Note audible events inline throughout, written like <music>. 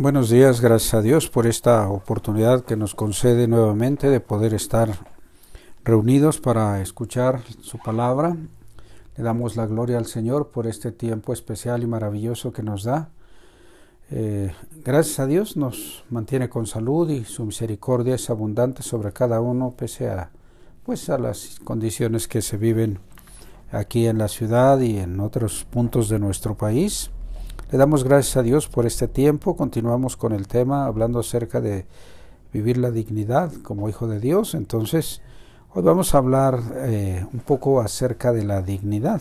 Buenos días, gracias a Dios por esta oportunidad que nos concede nuevamente de poder estar reunidos para escuchar su palabra. Le damos la gloria al Señor por este tiempo especial y maravilloso que nos da. Eh, gracias a Dios nos mantiene con salud y su misericordia es abundante sobre cada uno pese a, pues, a las condiciones que se viven aquí en la ciudad y en otros puntos de nuestro país. Le damos gracias a Dios por este tiempo. Continuamos con el tema hablando acerca de vivir la dignidad como hijo de Dios. Entonces, hoy vamos a hablar eh, un poco acerca de la dignidad.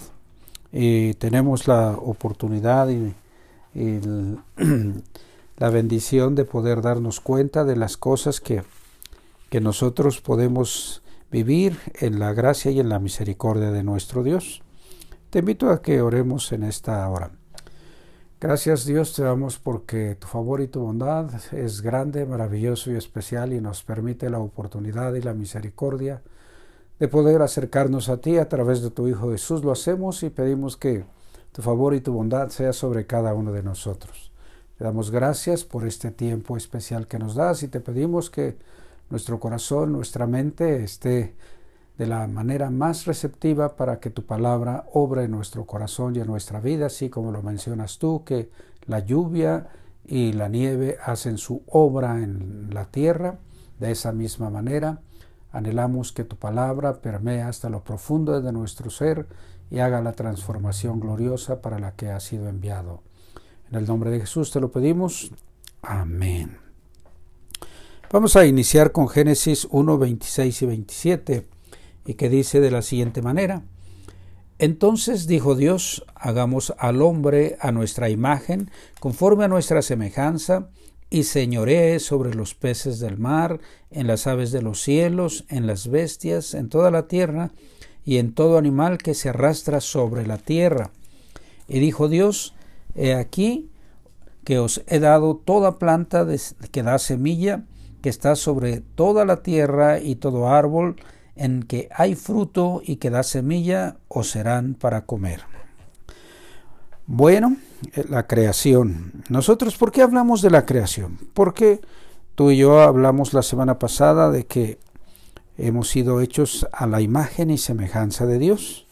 Y tenemos la oportunidad y, y <clears throat> la bendición de poder darnos cuenta de las cosas que, que nosotros podemos vivir en la gracia y en la misericordia de nuestro Dios. Te invito a que oremos en esta hora. Gracias Dios te damos porque tu favor y tu bondad es grande, maravilloso y especial y nos permite la oportunidad y la misericordia de poder acercarnos a ti a través de tu Hijo Jesús. Lo hacemos y pedimos que tu favor y tu bondad sea sobre cada uno de nosotros. Te damos gracias por este tiempo especial que nos das y te pedimos que nuestro corazón, nuestra mente esté de la manera más receptiva para que tu palabra obre en nuestro corazón y en nuestra vida, así como lo mencionas tú, que la lluvia y la nieve hacen su obra en la tierra. De esa misma manera, anhelamos que tu palabra permee hasta lo profundo de nuestro ser y haga la transformación gloriosa para la que ha sido enviado. En el nombre de Jesús te lo pedimos. Amén. Vamos a iniciar con Génesis 1, 26 y 27 y que dice de la siguiente manera. Entonces dijo Dios, hagamos al hombre a nuestra imagen, conforme a nuestra semejanza, y señoree sobre los peces del mar, en las aves de los cielos, en las bestias, en toda la tierra, y en todo animal que se arrastra sobre la tierra. Y dijo Dios, He aquí que os he dado toda planta que da semilla, que está sobre toda la tierra, y todo árbol en que hay fruto y que da semilla o serán para comer. Bueno, eh, la creación. Nosotros, ¿por qué hablamos de la creación? Porque tú y yo hablamos la semana pasada de que hemos sido hechos a la imagen y semejanza de Dios.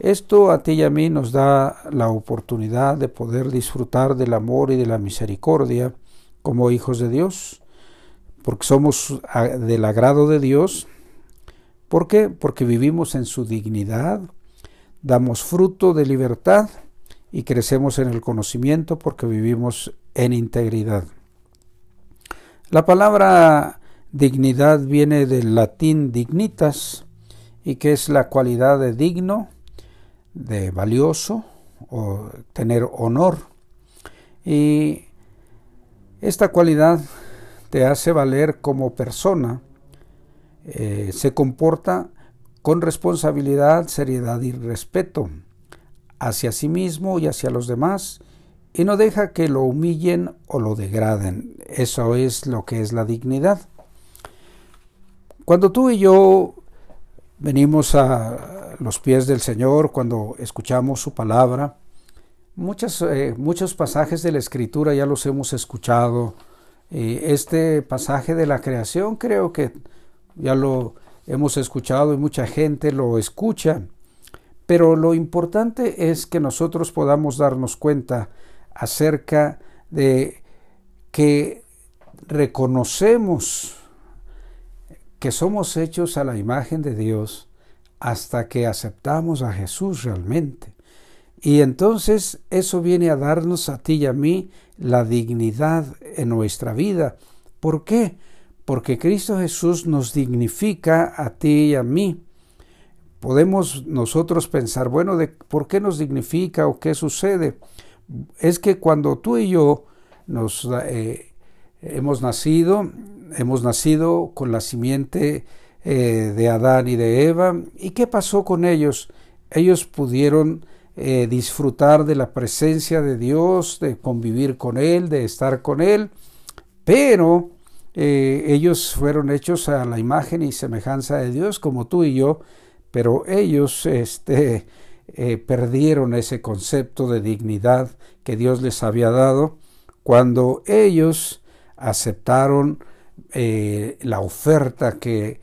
Esto a ti y a mí nos da la oportunidad de poder disfrutar del amor y de la misericordia como hijos de Dios, porque somos del agrado de Dios ¿Por qué? Porque vivimos en su dignidad, damos fruto de libertad y crecemos en el conocimiento porque vivimos en integridad. La palabra dignidad viene del latín dignitas y que es la cualidad de digno, de valioso o tener honor. Y esta cualidad te hace valer como persona eh, se comporta con responsabilidad, seriedad y respeto hacia sí mismo y hacia los demás y no deja que lo humillen o lo degraden. Eso es lo que es la dignidad. Cuando tú y yo venimos a los pies del Señor, cuando escuchamos su palabra, muchas, eh, muchos pasajes de la Escritura ya los hemos escuchado. este pasaje de la creación creo que ya lo hemos escuchado y mucha gente lo escucha, pero lo importante es que nosotros podamos darnos cuenta acerca de que reconocemos que somos hechos a la imagen de Dios hasta que aceptamos a Jesús realmente. Y entonces eso viene a darnos a ti y a mí la dignidad en nuestra vida. ¿Por qué? Porque Cristo Jesús nos dignifica a ti y a mí. Podemos nosotros pensar, bueno, de por qué nos dignifica o qué sucede. Es que cuando tú y yo nos eh, hemos nacido, hemos nacido con la simiente eh, de Adán y de Eva, ¿y qué pasó con ellos? Ellos pudieron eh, disfrutar de la presencia de Dios, de convivir con Él, de estar con Él, pero eh, ellos fueron hechos a la imagen y semejanza de Dios como tú y yo, pero ellos este, eh, perdieron ese concepto de dignidad que Dios les había dado cuando ellos aceptaron eh, la oferta que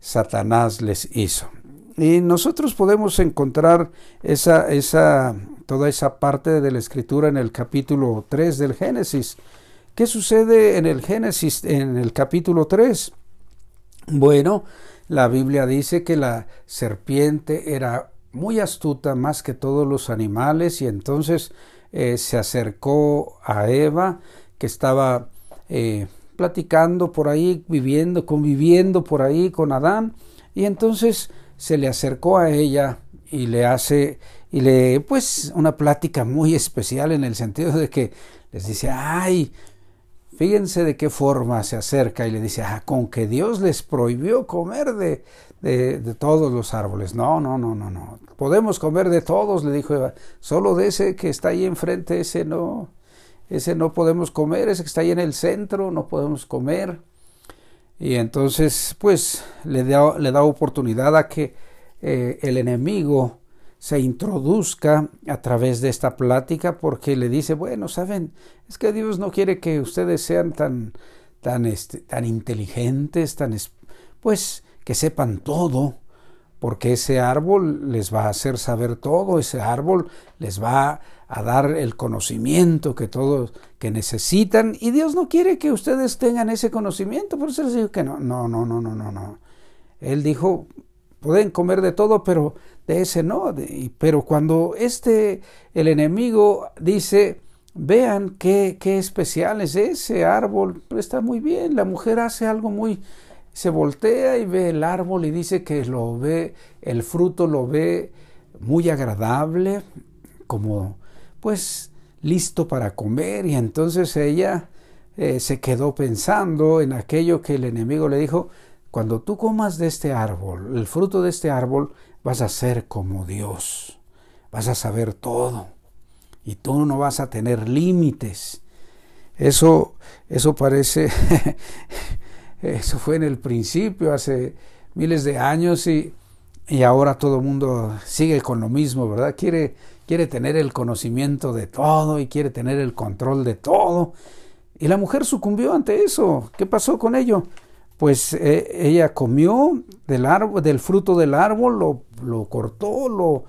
Satanás les hizo. Y nosotros podemos encontrar esa, toda esa parte de la escritura en el capítulo 3 del Génesis. ¿Qué sucede en el Génesis, en el capítulo 3? Bueno, la Biblia dice que la serpiente era muy astuta más que todos los animales y entonces eh, se acercó a Eva que estaba eh, platicando por ahí, viviendo, conviviendo por ahí con Adán y entonces se le acercó a ella y le hace y le pues una plática muy especial en el sentido de que les dice, "Ay, fíjense de qué forma se acerca y le dice, ah, con que Dios les prohibió comer de, de, todos los árboles. No, no, no, no, no. Podemos comer de todos, le dijo Eva. Solo de ese que está ahí enfrente, ese no, ese no podemos comer, ese que está ahí en el centro, no podemos comer. Y entonces, pues, le da, le da oportunidad a que eh, el enemigo se introduzca a través de esta plática porque le dice, bueno, saben, es que Dios no quiere que ustedes sean tan, tan, este, tan inteligentes, tan, pues, que sepan todo, porque ese árbol les va a hacer saber todo, ese árbol les va a dar el conocimiento que todos que necesitan y Dios no quiere que ustedes tengan ese conocimiento, por eso les digo que no, no, no, no, no, no, no. Él dijo, pueden comer de todo, pero de ese no. pero cuando este, el enemigo dice, vean qué, qué especial es ese árbol, está muy bien, la mujer hace algo muy, se voltea y ve el árbol y dice que lo ve, el fruto lo ve muy agradable, como pues listo para comer y entonces ella eh, se quedó pensando en aquello que el enemigo le dijo, cuando tú comas de este árbol, el fruto de este árbol, vas a ser como Dios, vas a saber todo y tú no vas a tener límites. Eso, eso parece, <laughs> eso fue en el principio, hace miles de años y, y ahora todo el mundo sigue con lo mismo, ¿verdad? Quiere, quiere tener el conocimiento de todo y quiere tener el control de todo. Y la mujer sucumbió ante eso. ¿Qué pasó con ello? Pues eh, ella comió del del fruto del árbol, lo, lo cortó, lo,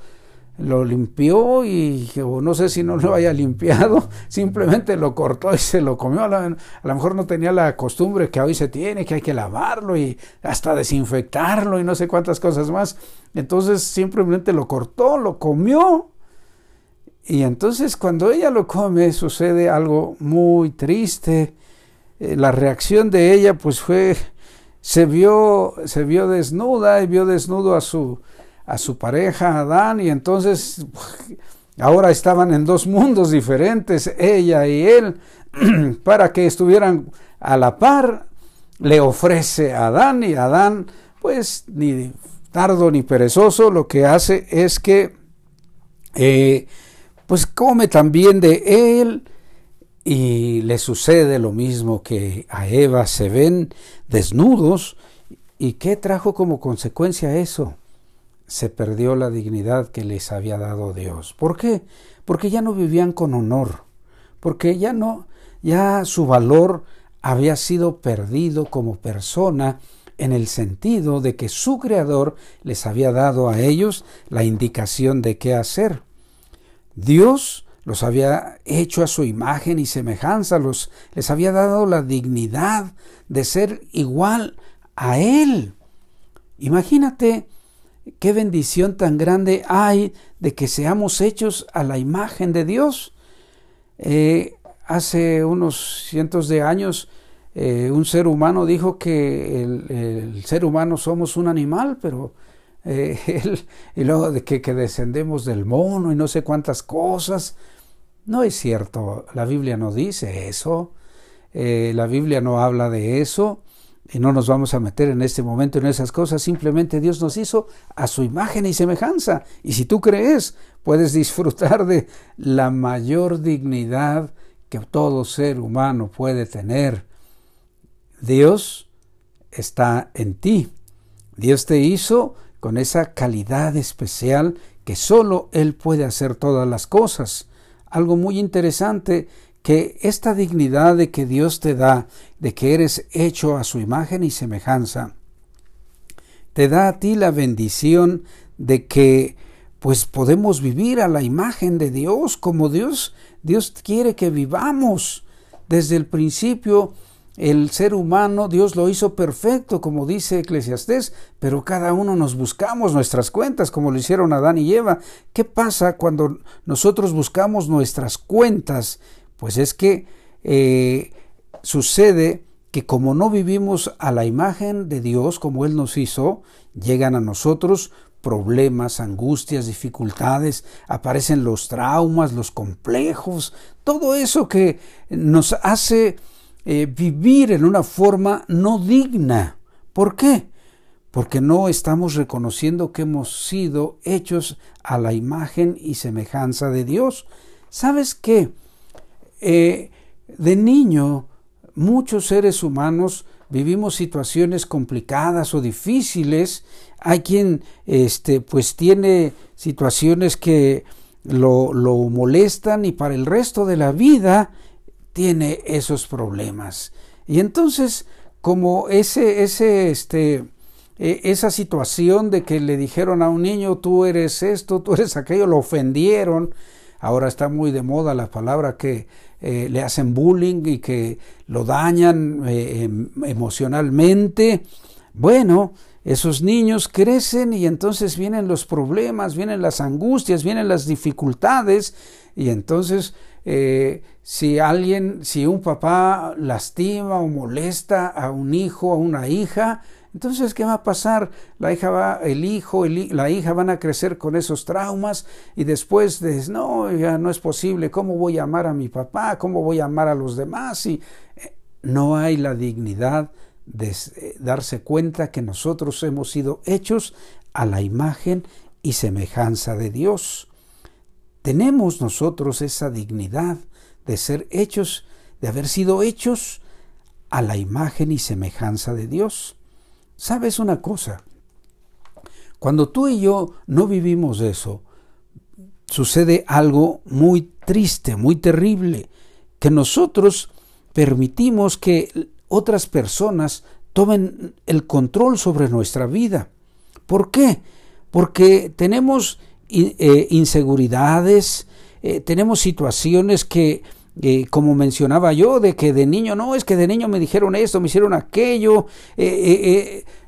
lo limpió y no sé si no lo <laughs> haya limpiado, <laughs> simplemente lo cortó y se lo comió. A, a, lo mejor no tenía la costumbre que hoy se tiene, que hay que lavarlo y hasta desinfectarlo y no sé cuántas cosas más. Entonces simplemente lo cortó, lo comió. Y entonces cuando ella lo come sucede algo muy triste. Eh, la reacción de ella pues fue se vio, se vio desnuda y vio desnudo a su, a su pareja Adán y entonces ahora estaban en dos mundos diferentes, ella y él, <clears throat> para que estuvieran a la par, le ofrece a Adán y Adán pues ni tardo ni perezoso lo que hace es que eh, pues come también de él y le sucede lo mismo que a Eva, se ven desnudos. ¿Y qué trajo como consecuencia eso? Se perdió la dignidad que les había dado Dios. ¿Por qué? Porque ya no vivían con honor, porque ya no, ya su valor había sido perdido como persona en el sentido de que su creador les había dado a ellos la indicación de qué hacer. Dios los había hecho a su imagen y semejanza, los, les había dado la dignidad de ser igual a Él. Imagínate qué bendición tan grande hay de que seamos hechos a la imagen de Dios. Eh, hace unos cientos de años eh, un ser humano dijo que el, ser humano somos un animal, pero eh, <laughs> él, y luego de que descendemos del mono y no sé cuántas cosas. No es cierto, la Biblia no dice eso, eh, la Biblia no habla de eso y no nos vamos a meter en este momento en esas cosas, simplemente Dios nos hizo a su imagen y semejanza y si tú crees puedes disfrutar de la mayor dignidad que todo ser humano puede tener. Dios está en ti, Dios te hizo con esa calidad especial que solo Él puede hacer todas las cosas algo muy interesante que esta dignidad de que Dios te da, de que eres hecho a su imagen y semejanza, te da a ti la bendición de que pues podemos vivir a la imagen de Dios como Dios Dios quiere que vivamos. Desde el principio el ser humano Dios lo hizo perfecto, como dice Eclesiastés, pero cada uno nos buscamos nuestras cuentas, como lo hicieron Adán y Eva. ¿Qué pasa cuando nosotros buscamos nuestras cuentas? Pues es que eh, sucede que como no vivimos a la imagen de Dios como Él nos hizo, llegan a nosotros problemas, angustias, dificultades, aparecen los traumas, los complejos, todo eso que nos hace eh, vivir en una forma no digna. ¿Por qué? Porque no estamos reconociendo que hemos sido hechos a la imagen y semejanza de Dios. ¿Sabes qué? Eh, de niño muchos seres humanos vivimos situaciones complicadas o difíciles. Hay quien este, pues tiene situaciones que lo, lo molestan y para el resto de la vida tiene esos problemas. Y entonces, como ese, ese, este, e, esa situación de que le dijeron a un niño, tú eres esto, tú eres aquello, lo ofendieron. Ahora está muy de moda la palabra que eh, le hacen bullying y que lo dañan eh, em, emocionalmente. Bueno, esos niños crecen y entonces vienen los problemas, vienen las angustias, vienen las dificultades y entonces eh, si alguien, si un papá lastima o molesta a un hijo, a una hija, entonces, ¿qué va a pasar? La hija va, el hijo, la hija van a crecer con esos traumas y después de, no, ya no es posible, ¿cómo voy a amar a mi papá? ¿Cómo voy a amar a los demás? Y eh, no hay la dignidad de eh, darse cuenta que nosotros hemos sido hechos a la imagen y semejanza de Dios. Tenemos nosotros esa dignidad de ser hechos, de haber sido hechos a la imagen y semejanza de Dios. ¿Sabes una cosa? Cuando tú y yo no vivimos eso, sucede algo muy triste, muy terrible, que nosotros permitimos que otras personas tomen el control sobre nuestra vida. ¿Por qué? Porque tenemos eh, inseguridades, eh, tenemos situaciones que eh, como mencionaba yo, de que de niño, no, es que de niño me dijeron esto, me hicieron aquello,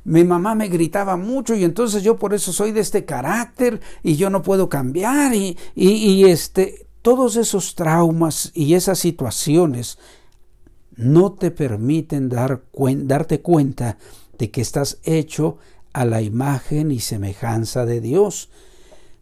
mi mamá me gritaba mucho y entonces yo por eso soy de este carácter y yo no puedo cambiar y, y este, todos esos traumas y esas situaciones no te permiten dar darte cuenta de que estás hecho a la imagen y semejanza de Dios.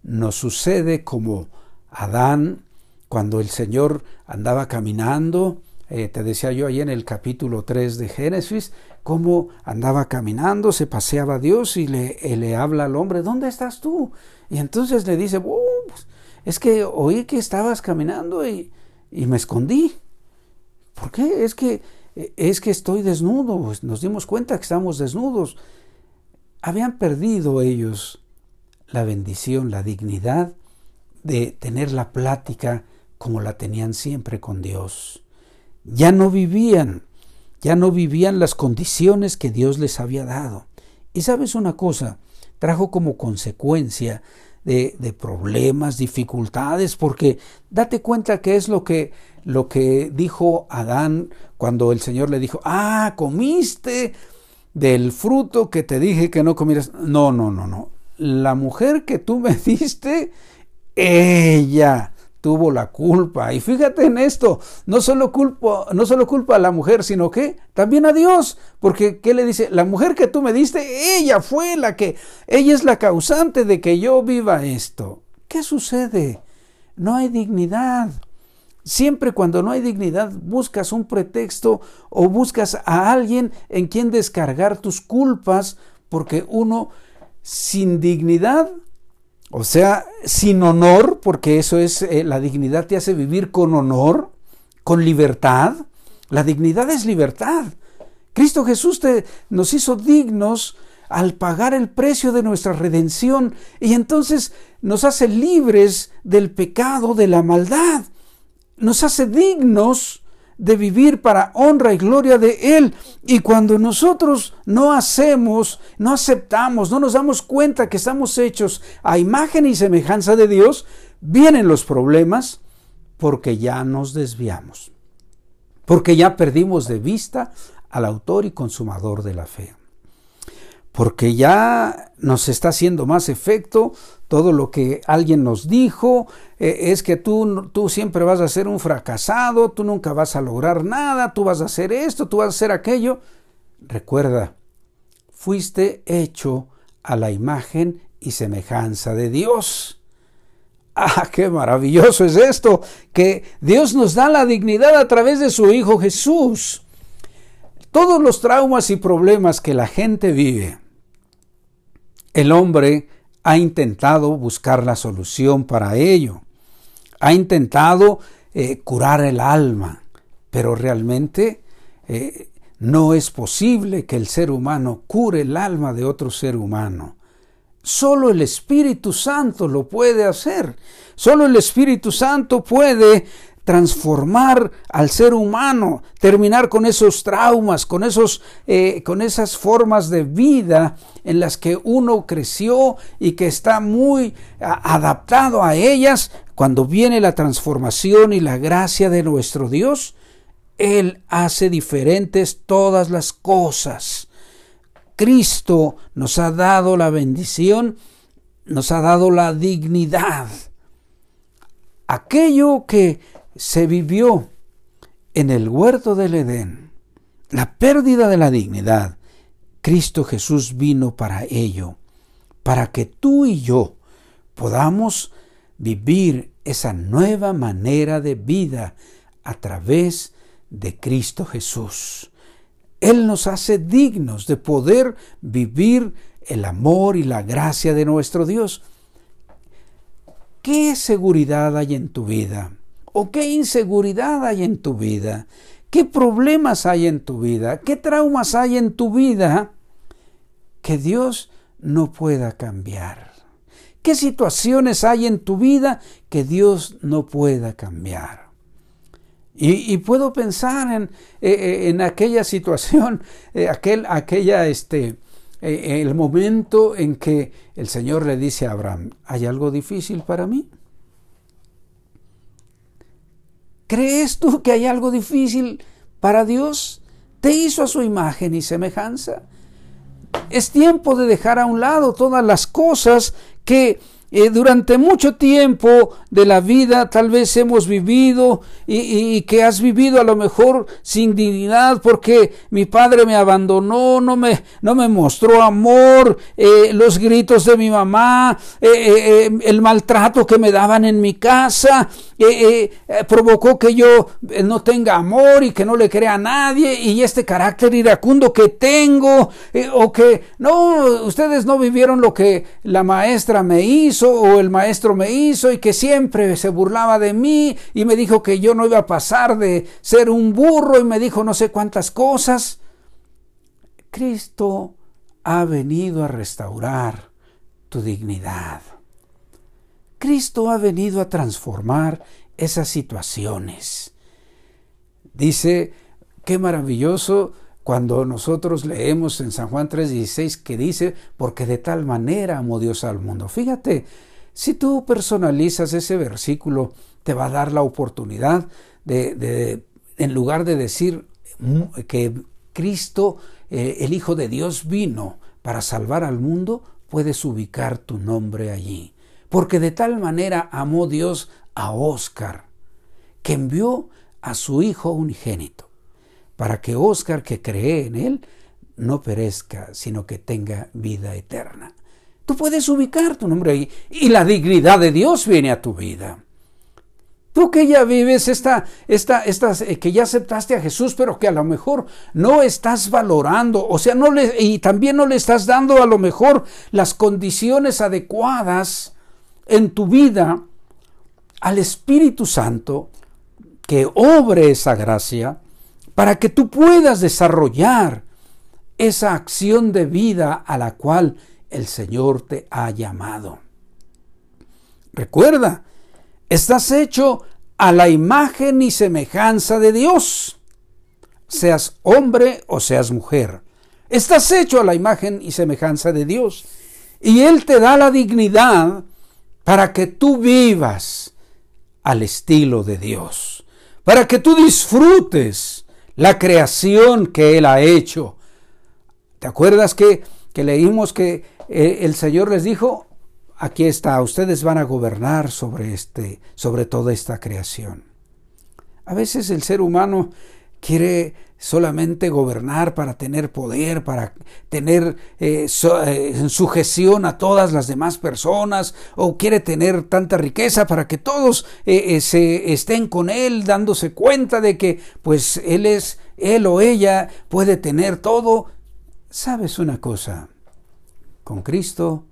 Nos sucede como Adán cuando el Señor andaba caminando, eh, te decía yo ahí en el capítulo 3 de Génesis, cómo andaba caminando, se paseaba Dios y le, eh, le habla al hombre, ¿dónde estás tú? Y entonces le dice, pues, es que oí que estabas caminando y, y, me escondí. ¿Por qué? Es que, eh, es que estoy desnudo. Pues nos dimos cuenta que estamos desnudos. Habían perdido ellos la bendición, la dignidad de tener la plática como la tenían siempre con Dios. Ya no vivían, ya no vivían las condiciones que Dios les había dado. Y sabes una cosa, trajo como consecuencia de, de, problemas, dificultades, porque date cuenta que es lo que, lo que dijo Adán cuando el Señor le dijo, ah, comiste del fruto que te dije que no comieras. No, no, no, no. La mujer que tú me <laughs> diste, ella tuvo la culpa. Y fíjate en esto, no solo culpa, no solo culpa a la mujer, sino que también a Dios, porque ¿qué le dice? La mujer que tú me diste, ella fue la que, ella es la causante de que yo viva esto. ¿Qué sucede? No hay dignidad. Siempre cuando no hay dignidad buscas un pretexto o buscas a alguien en quien descargar tus culpas, porque uno sin dignidad o sea, sin honor, porque eso es, eh, la dignidad te hace vivir con honor, con libertad. La dignidad es libertad. Cristo Jesús te, nos hizo dignos al pagar el precio de nuestra redención y entonces nos hace libres del pecado, de la maldad. nos hace dignos de vivir para honra y gloria de Él. Y cuando nosotros no hacemos, no aceptamos, no nos damos cuenta que estamos hechos a imagen y semejanza de Dios, vienen los problemas porque ya nos desviamos, porque ya perdimos de vista al autor y consumador de la fe porque ya nos está haciendo más efecto todo lo que alguien nos dijo, eh, es que tú, tú siempre vas a ser un fracasado, tú nunca vas a lograr nada, tú vas a hacer esto, tú vas a hacer aquello. Recuerda, fuiste hecho a la imagen y semejanza de Dios. Ah, qué maravilloso es esto, que Dios nos da la dignidad a través de su Hijo Jesús. Todos los traumas y problemas que la gente vive, el hombre ha intentado buscar la solución para ello. Ha intentado eh, curar el alma, pero realmente eh, no es posible que el ser humano cure el alma de otro ser humano. Solo el Espíritu Santo lo puede hacer. Solo el Espíritu Santo puede transformar al ser humano, terminar con esos traumas, con, esos, eh, con esas formas de vida en las que uno creció y que está muy adaptado a ellas, cuando viene la transformación y la gracia de nuestro Dios, Él hace diferentes todas las cosas. Cristo nos ha dado la bendición, nos ha dado la dignidad. Aquello que se vivió en el huerto del Edén, la pérdida de la dignidad, Cristo Jesús vino para ello, para que tú y yo podamos vivir esa nueva manera de vida a través de Cristo Jesús. Él nos hace dignos de poder vivir el amor y la gracia de nuestro Dios. ¿Qué seguridad hay en tu vida? ¿O qué inseguridad hay en tu vida? ¿Qué problemas hay en tu vida? ¿Qué traumas hay en tu vida que Dios no pueda cambiar? ¿Qué situaciones hay en tu vida que Dios no pueda cambiar? Y, puedo pensar en, eh, eh, en aquella situación, <laughs> eh, aquel, aquella, este, el momento en que el Señor le dice a Abraham, ¿hay algo difícil para mí? ¿Crees tú que hay algo difícil para Dios? Te hizo a su imagen y semejanza. Es tiempo de dejar a un lado todas las cosas que eh, durante mucho tiempo de la vida tal vez hemos vivido y, que has vivido a lo mejor sin dignidad porque mi padre me abandonó, no me, no me mostró amor, eh, los gritos de mi mamá, eh, el maltrato que me daban en mi casa, provocó que yo no tenga amor y que no le crea a nadie y este carácter iracundo que tengo o que no, ustedes no vivieron lo que la maestra me hizo o el maestro me hizo y que siempre se burlaba de mí y me dijo que yo no iba a pasar de ser un burro y me dijo no sé cuántas cosas. Cristo ha venido a restaurar tu dignidad. Cristo ha venido a transformar esas situaciones. Dice, qué maravilloso cuando nosotros leemos en San Juan 3:16 que dice, porque de tal manera amó Dios al mundo. Fíjate, si tú personalizas ese versículo, te va a dar la oportunidad de, en lugar de decir que Cristo, eh, el Hijo de Dios, vino para salvar al mundo, puedes ubicar tu nombre allí. Porque de tal manera amó Dios a Oscar, que envió a su Hijo unigénito para que Oscar que cree en Él no perezca, sino que tenga vida eterna. Tú puedes ubicar tu nombre ahí y la dignidad de Dios viene a tu vida. Tú que ya vives esta, esta, eh, que ya aceptaste a Jesús, pero que a lo mejor no estás valorando, o sea, no le, y también no le estás dando a lo mejor las condiciones adecuadas en tu vida al Espíritu Santo que obre esa gracia, para que tú puedas desarrollar esa acción de vida a la cual el Señor te ha llamado. Recuerda, estás hecho a la imagen y semejanza de Dios, seas hombre o seas mujer. Estás hecho a la imagen y semejanza de Dios. Y Él te da la dignidad para que tú vivas al estilo de Dios, para que tú disfrutes la creación que Él ha hecho. ¿Te acuerdas que, que leímos que eh, el Señor les dijo, aquí está, ustedes van a gobernar sobre, este, sobre toda esta creación? A veces el ser humano quiere solamente gobernar para tener poder, para tener eh, eh, sujeción a todas las demás personas, o quiere tener tanta riqueza para que todos eh, se estén con él, dándose cuenta de que pues él es, él o ella puede tener todo. ¿Sabes una cosa? Con Cristo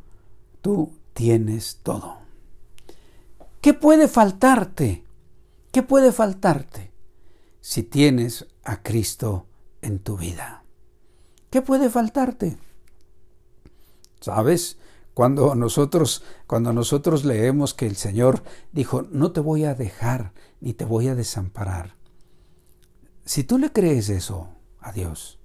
tú tienes todo. ¿Qué puede faltarte? ¿Qué puede faltarte si tienes a Cristo en tu vida? ¿Qué puede faltarte? ¿Sabes? Cuando nosotros, cuando nosotros leemos que el Señor dijo, no te voy a dejar ni te voy a desamparar. Si tú le crees eso a Dios,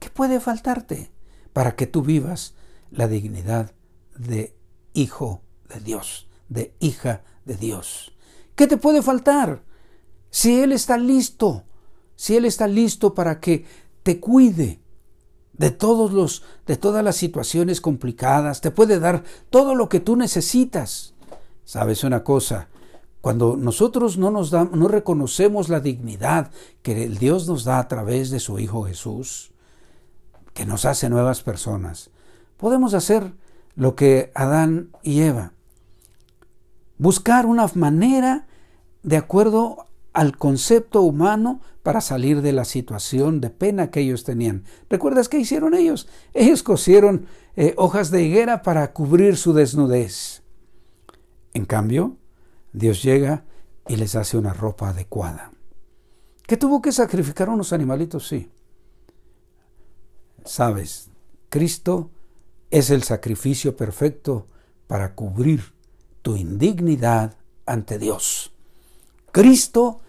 ¿qué puede faltarte para que tú vivas la dignidad de hijo de Dios, de hija de Dios? ¿Qué te puede faltar? Si Él está listo, si Él está listo para que te cuide de todos los, de todas las situaciones complicadas, te puede dar todo lo que tú necesitas. ¿Sabes una cosa? Cuando nosotros no nos da, no reconocemos la dignidad que el Dios nos da a través de su Hijo Jesús, que nos hace nuevas personas, podemos hacer lo que Adán y Eva. Buscar una manera de acuerdo al concepto humano para salir de la situación de pena que ellos tenían. ¿Recuerdas qué hicieron ellos? Ellos cosieron eh, hojas de higuera para cubrir su desnudez. En cambio, Dios llega y les hace una ropa adecuada. ¿Que tuvo que sacrificar unos animalitos? Sí. Sabes, Cristo es el sacrificio perfecto para cubrir tu indignidad ante Dios. Cristo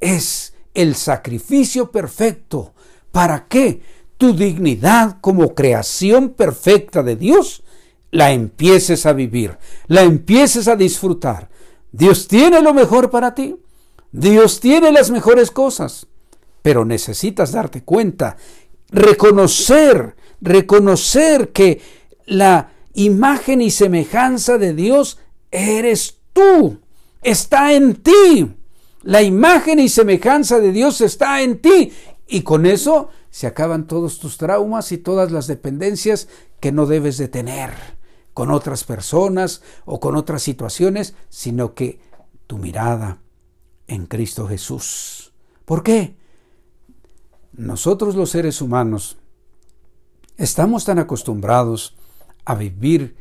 es el sacrificio perfecto para que tu dignidad como creación perfecta de Dios la empieces a vivir, la empieces a disfrutar. Dios tiene lo mejor para ti, Dios tiene las mejores cosas, pero necesitas darte cuenta, reconocer, reconocer que la imagen y semejanza de Dios eres tú, está en ti. La imagen y semejanza de Dios está en ti. Y con eso se acaban todos tus traumas y todas las dependencias que no debes de tener con otras personas o con otras situaciones, sino que tu mirada en Cristo Jesús. ¿Por qué? Nosotros los seres humanos estamos tan acostumbrados a vivir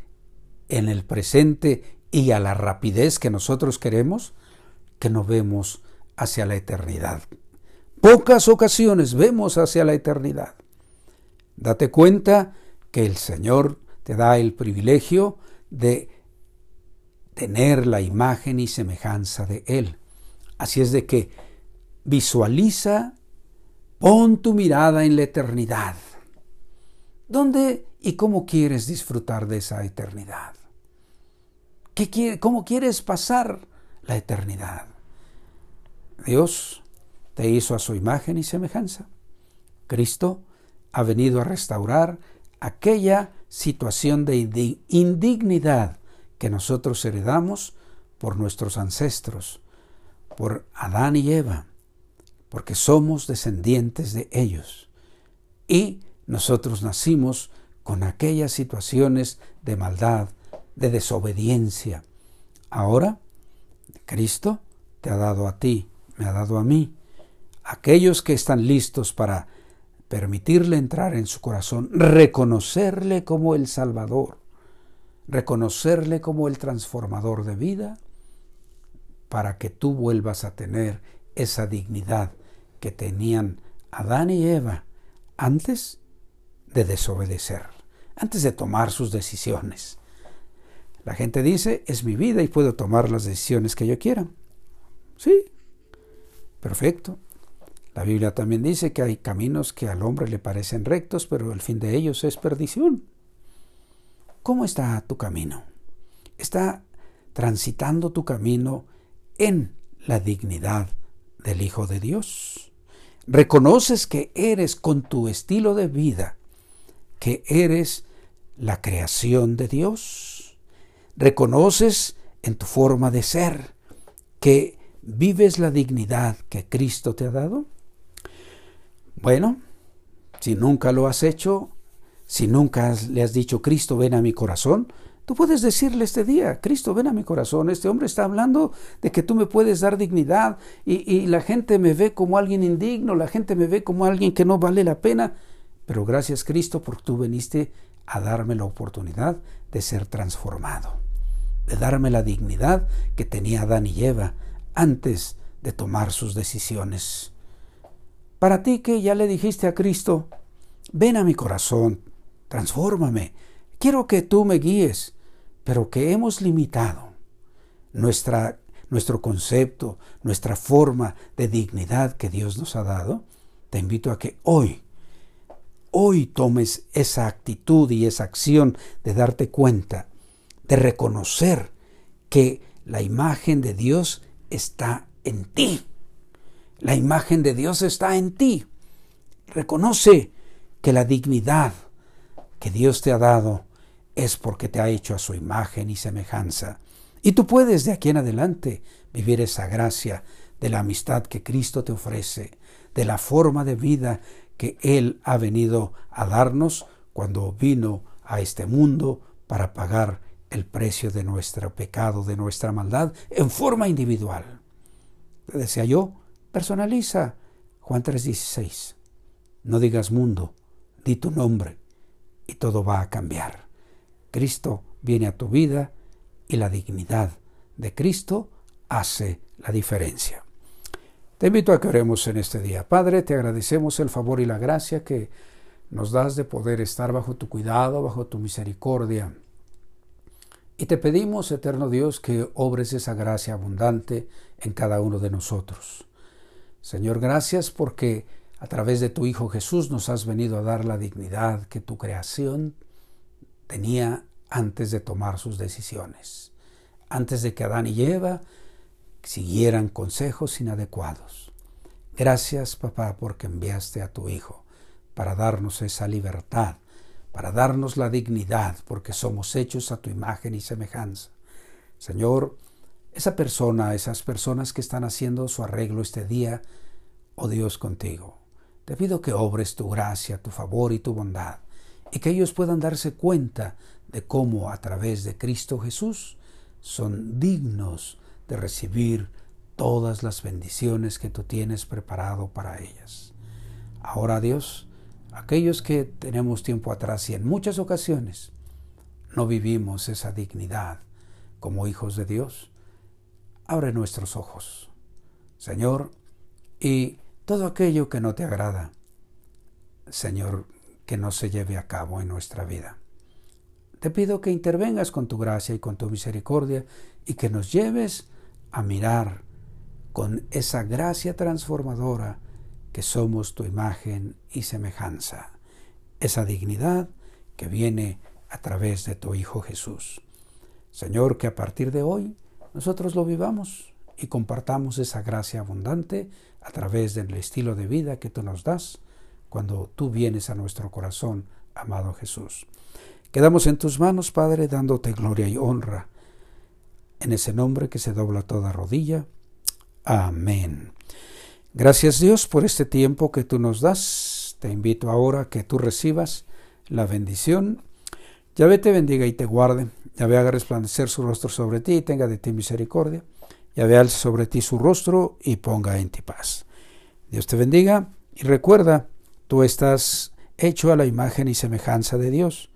en el presente y a la rapidez que nosotros queremos, que no vemos hacia la eternidad. Pocas ocasiones vemos hacia la eternidad. Date cuenta que el Señor te da el privilegio de tener la imagen y semejanza de Él. Así es de que visualiza, pon tu mirada en la eternidad. ¿Dónde y cómo quieres disfrutar de esa eternidad? ¿Qué, ¿Cómo quieres pasar la eternidad. Dios te hizo a su imagen y semejanza. Cristo ha venido a restaurar aquella situación de indignidad que nosotros heredamos por nuestros ancestros, por Adán y Eva, porque somos descendientes de ellos. Y nosotros nacimos con aquellas situaciones de maldad, de desobediencia. Ahora Cristo te ha dado a ti, me ha dado a mí. Aquellos que están listos para permitirle entrar en su corazón, reconocerle como el Salvador, reconocerle como el transformador de vida, para que tú vuelvas a tener esa dignidad que tenían Adán y Eva antes de desobedecer, antes de tomar sus decisiones. La gente dice, es mi vida y puedo tomar las decisiones que yo quiera. Sí, perfecto. La Biblia también dice que hay caminos que al hombre le parecen rectos, pero el fin de ellos es perdición. ¿Cómo está tu camino? ¿Está transitando tu camino en la dignidad del Hijo de Dios? ¿Reconoces que eres con tu estilo de vida, que eres la creación de Dios? ¿Reconoces en tu forma de ser que vives la dignidad que Cristo te ha dado? Bueno, si nunca lo has hecho, si nunca le has dicho, Cristo, ven a mi corazón, tú puedes decirle este día, Cristo, ven a mi corazón, este hombre está hablando de que tú me puedes dar dignidad y, y la gente me ve como alguien indigno, la gente me ve como alguien que no vale la pena, pero gracias Cristo porque tú viniste a darme la oportunidad de ser transformado, de darme la dignidad que tenía Adán y Eva antes de tomar sus decisiones. Para ti que ya le dijiste a Cristo, ven a mi corazón, transfórmame, quiero que tú me guíes, pero que hemos limitado nuestra, nuestro concepto, nuestra forma de dignidad que Dios nos ha dado, te invito a que hoy, hoy tomes esa actitud y esa acción de darte cuenta, de reconocer que la imagen de Dios está en ti. La imagen de Dios está en ti. Reconoce que la dignidad que Dios te ha dado es porque te ha hecho a su imagen y semejanza. Y tú puedes de aquí en adelante vivir esa gracia de la amistad que Cristo te ofrece, de la forma de vida que Él ha venido a darnos cuando vino a este mundo para pagar el precio de nuestro pecado, de nuestra maldad, en forma individual. Te decía yo, Personaliza Juan 3:16. No digas mundo, di tu nombre y todo va a cambiar. Cristo viene a tu vida y la dignidad de Cristo hace la diferencia. Te invito a que oremos en este día. Padre, te agradecemos el favor y la gracia que nos das de poder estar bajo tu cuidado, bajo tu misericordia. Y te pedimos, eterno Dios, que obres esa gracia abundante en cada uno de nosotros. Señor, gracias porque a través de tu Hijo Jesús nos has venido a dar la dignidad que tu creación tenía antes de tomar sus decisiones, antes de que Adán y Eva siguieran consejos inadecuados. Gracias, papá, porque enviaste a tu Hijo para darnos esa libertad, para darnos la dignidad, porque somos hechos a tu imagen y semejanza. Señor, esa persona, esas personas que están haciendo su arreglo este día, oh Dios contigo. Te pido que obres tu gracia, tu favor y tu bondad, y que ellos puedan darse cuenta de cómo a través de Cristo Jesús son dignos de recibir todas las bendiciones que tú tienes preparado para ellas. Ahora Dios, aquellos que tenemos tiempo atrás y en muchas ocasiones no vivimos esa dignidad como hijos de Dios, abre nuestros ojos, Señor, y todo aquello que no te agrada, Señor, que no se lleve a cabo en nuestra vida. Te pido que intervengas con tu gracia y con tu misericordia y que nos lleves a mirar con esa gracia transformadora que somos tu imagen y semejanza, esa dignidad que viene a través de tu Hijo Jesús. Señor, que a partir de hoy nosotros lo vivamos y compartamos esa gracia abundante a través del estilo de vida que tú nos das cuando tú vienes a nuestro corazón, amado Jesús. Quedamos en tus manos, Padre, dándote gloria y honra. En ese nombre que se dobla toda rodilla. Amén. Gracias Dios por este tiempo que tú nos das. Te invito ahora a que tú recibas la bendición. Yahvé te bendiga y te guarde. Yahvé haga resplandecer su rostro sobre ti y tenga de ti misericordia. Yahvé alce sobre ti su rostro y ponga en ti paz. Dios te bendiga y recuerda, tú estás hecho a la imagen y semejanza de Dios.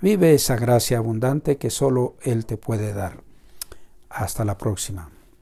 Vive esa gracia abundante que solo Él te puede dar. Hasta la próxima.